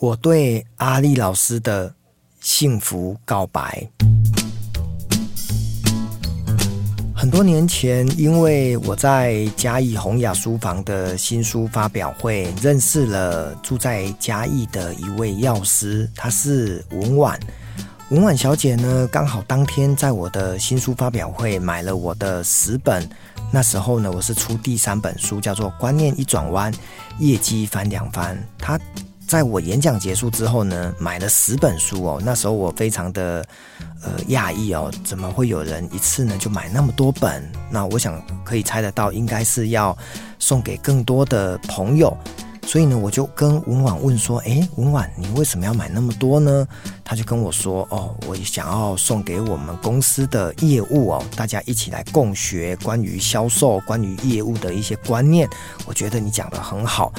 我对阿丽老师的幸福告白。很多年前，因为我在嘉义洪雅书房的新书发表会，认识了住在嘉义的一位药师，她是文婉。文婉小姐呢，刚好当天在我的新书发表会买了我的十本。那时候呢，我是出第三本书，叫做《观念一转弯，业绩翻两番》。她。在我演讲结束之后呢，买了十本书哦。那时候我非常的呃讶异哦，怎么会有人一次呢就买那么多本？那我想可以猜得到，应该是要送给更多的朋友。所以呢，我就跟文婉问说：“诶，文婉，你为什么要买那么多呢？”他就跟我说：“哦，我想要送给我们公司的业务哦，大家一起来共学关于销售、关于业务的一些观念。我觉得你讲得很好。”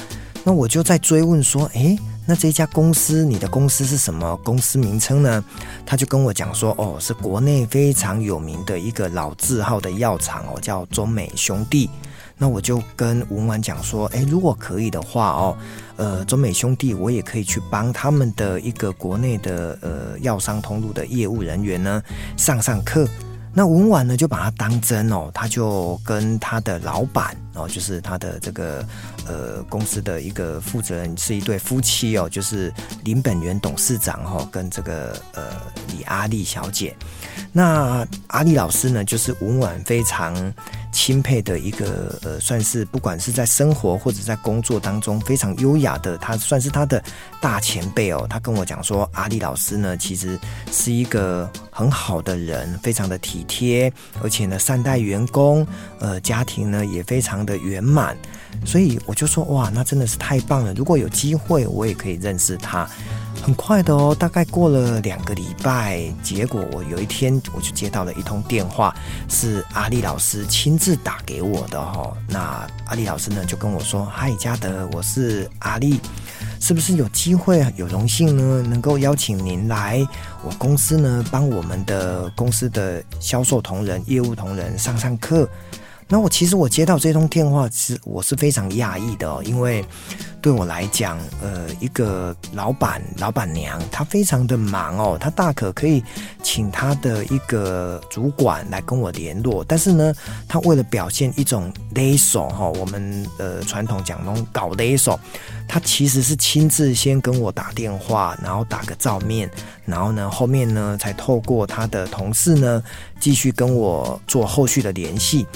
那我就在追问说，诶，那这家公司，你的公司是什么公司名称呢？他就跟我讲说，哦，是国内非常有名的一个老字号的药厂哦，叫中美兄弟。那我就跟文婉讲说，诶，如果可以的话哦，呃，中美兄弟，我也可以去帮他们的一个国内的呃药商通路的业务人员呢上上课。那文婉呢，就把他当真哦，他就跟他的老板哦，就是他的这个呃公司的一个负责人是一对夫妻哦，就是林本源董事长哦，跟这个呃李阿丽小姐。那阿丽老师呢，就是文婉非常钦佩的一个呃，算是不管是在生活或者在工作当中非常优雅的，他算是他的大前辈哦。他跟我讲说，阿丽老师呢，其实是一个很好的人，非常的体贴，而且呢善待员工，呃，家庭呢也非常的圆满。所以我就说，哇，那真的是太棒了！如果有机会，我也可以认识他。很快的哦，大概过了两个礼拜，结果我有一天我就接到了一通电话，是阿丽老师亲自打给我的哦。那阿丽老师呢就跟我说：“嗨，嘉德，我是阿丽，是不是有机会有荣幸呢，能够邀请您来我公司呢，帮我们的公司的销售同仁、业务同仁上上课？”那我其实我接到这通电话是我是非常讶异的哦，因为对我来讲，呃，一个老板老板娘她非常的忙哦，她大可可以请她的一个主管来跟我联络，但是呢，她为了表现一种勒手哈，我们呃传统讲那种搞勒手，她其实是亲自先跟我打电话，然后打个照面，然后呢后面呢才透过她的同事呢继续跟我做后续的联系。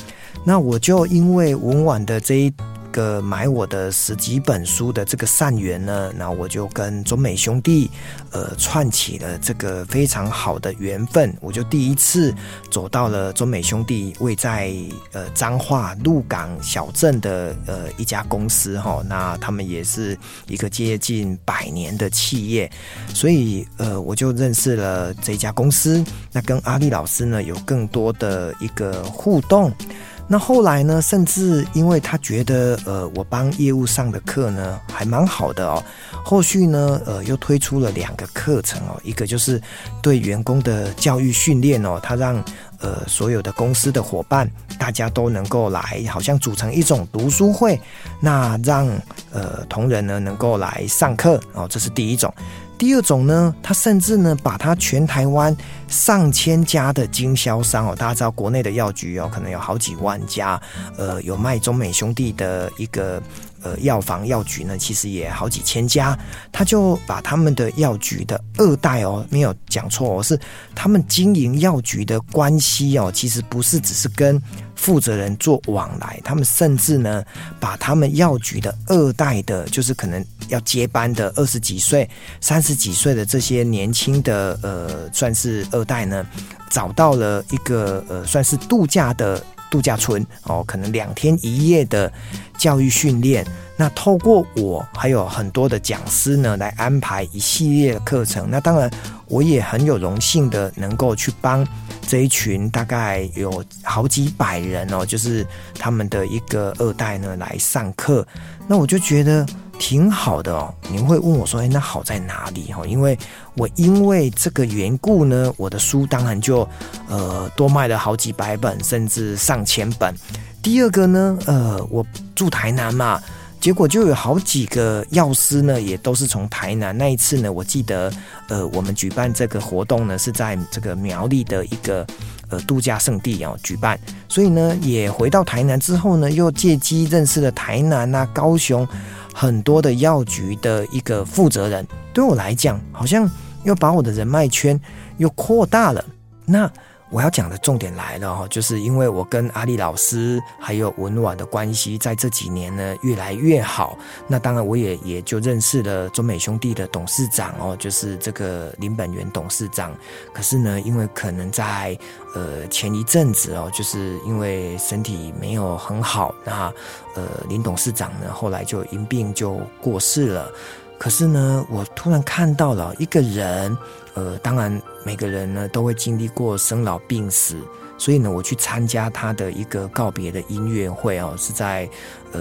那我就因为文婉的这一个买我的十几本书的这个善缘呢，那我就跟中美兄弟呃串起了这个非常好的缘分。我就第一次走到了中美兄弟位在呃彰化鹿港小镇的呃一家公司哈，那他们也是一个接近百年的企业，所以呃我就认识了这家公司。那跟阿丽老师呢有更多的一个互动。那后来呢，甚至因为他觉得，呃，我帮业务上的课呢还蛮好的哦。后续呢，呃，又推出了两个课程哦，一个就是对员工的教育训练哦，他让呃所有的公司的伙伴大家都能够来，好像组成一种读书会，那让呃同仁呢能够来上课哦，这是第一种。第二种呢，他甚至呢，把他全台湾上千家的经销商哦，大家知道国内的药局哦，可能有好几万家，呃，有卖中美兄弟的一个呃药房药局呢，其实也好几千家，他就把他们的药局的二代哦，没有讲错哦，是他们经营药局的关系哦，其实不是只是跟负责人做往来，他们甚至呢，把他们药局的二代的，就是可能。要接班的二十几岁、三十几岁的这些年轻的呃，算是二代呢，找到了一个呃，算是度假的度假村哦，可能两天一夜的教育训练。那透过我还有很多的讲师呢，来安排一系列的课程。那当然，我也很有荣幸的能够去帮这一群大概有好几百人哦，就是他们的一个二代呢来上课。那我就觉得。挺好的哦，你会问我说：“哎，那好在哪里？”哈，因为我因为这个缘故呢，我的书当然就呃多卖了好几百本，甚至上千本。第二个呢，呃，我住台南嘛，结果就有好几个药师呢，也都是从台南。那一次呢，我记得，呃，我们举办这个活动呢，是在这个苗栗的一个呃度假胜地哦举办。所以呢，也回到台南之后呢，又借机认识了台南啊、高雄很多的药局的一个负责人。对我来讲，好像又把我的人脉圈又扩大了。那。我要讲的重点来了哈，就是因为我跟阿丽老师还有文婉的关系，在这几年呢越来越好。那当然，我也也就认识了中美兄弟的董事长哦，就是这个林本源董事长。可是呢，因为可能在呃前一阵子哦，就是因为身体没有很好，那呃林董事长呢后来就因病就过世了。可是呢，我突然看到了一个人。呃，当然，每个人呢都会经历过生老病死，所以呢，我去参加他的一个告别的音乐会哦，是在呃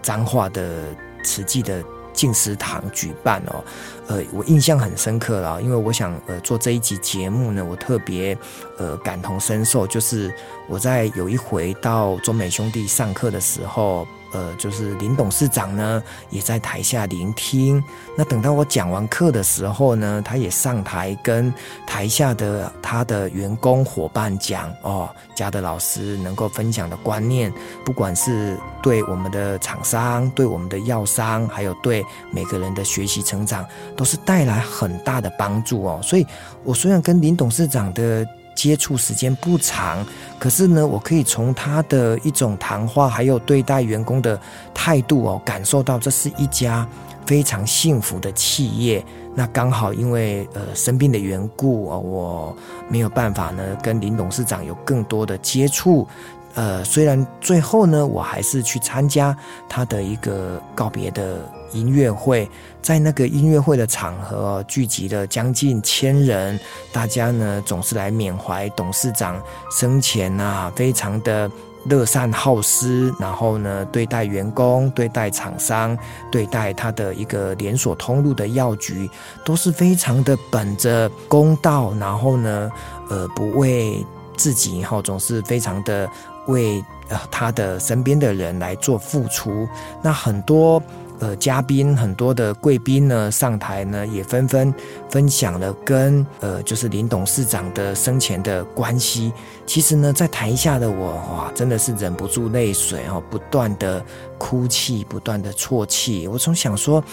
彰化的慈济的静思堂举办哦。呃，我印象很深刻了，因为我想呃做这一集节目呢，我特别呃感同身受，就是我在有一回到中美兄弟上课的时候。呃，就是林董事长呢，也在台下聆听。那等到我讲完课的时候呢，他也上台跟台下的他的员工伙伴讲哦，嘉德老师能够分享的观念，不管是对我们的厂商、对我们的药商，还有对每个人的学习成长，都是带来很大的帮助哦。所以，我虽然跟林董事长的接触时间不长，可是呢，我可以从他的一种谈话，还有对待员工的态度哦，感受到这是一家非常幸福的企业。那刚好因为呃生病的缘故哦，我没有办法呢跟林董事长有更多的接触。呃，虽然最后呢，我还是去参加他的一个告别的音乐会，在那个音乐会的场合，聚集了将近千人，大家呢总是来缅怀董事长生前啊，非常的乐善好施，然后呢对待员工、对待厂商、对待他的一个连锁通路的药局，都是非常的本着公道，然后呢，呃，不为自己哈，总是非常的为呃他的身边的人来做付出，那很多。呃，嘉宾很多的贵宾呢上台呢，也纷纷分享了跟呃，就是林董事长的生前的关系。其实呢，在台下的我哇，真的是忍不住泪水哦，不断的哭泣，不断的啜泣。我总想说，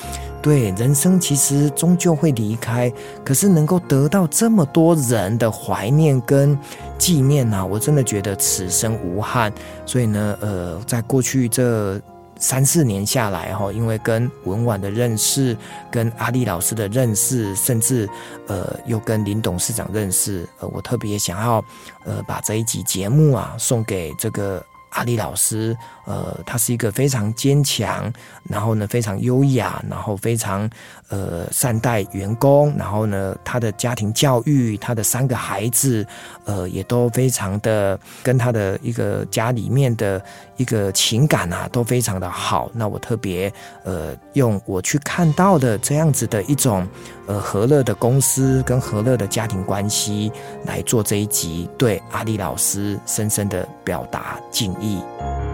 对，人生其实终究会离开，可是能够得到这么多人的怀念跟纪念啊，我真的觉得此生无憾。所以呢，呃，在过去这。三四年下来哈，因为跟文婉的认识，跟阿丽老师的认识，甚至呃又跟林董事长认识，呃，我特别想要呃把这一集节目啊送给这个阿里老师。呃，他是一个非常坚强，然后呢非常优雅，然后非常呃善待员工，然后呢他的家庭教育，他的三个孩子，呃也都非常的跟他的一个家里面的一个情感啊都非常的好。那我特别呃用我去看到的这样子的一种呃和乐的公司跟和乐的家庭关系来做这一集，对阿里老师深深的表达敬意。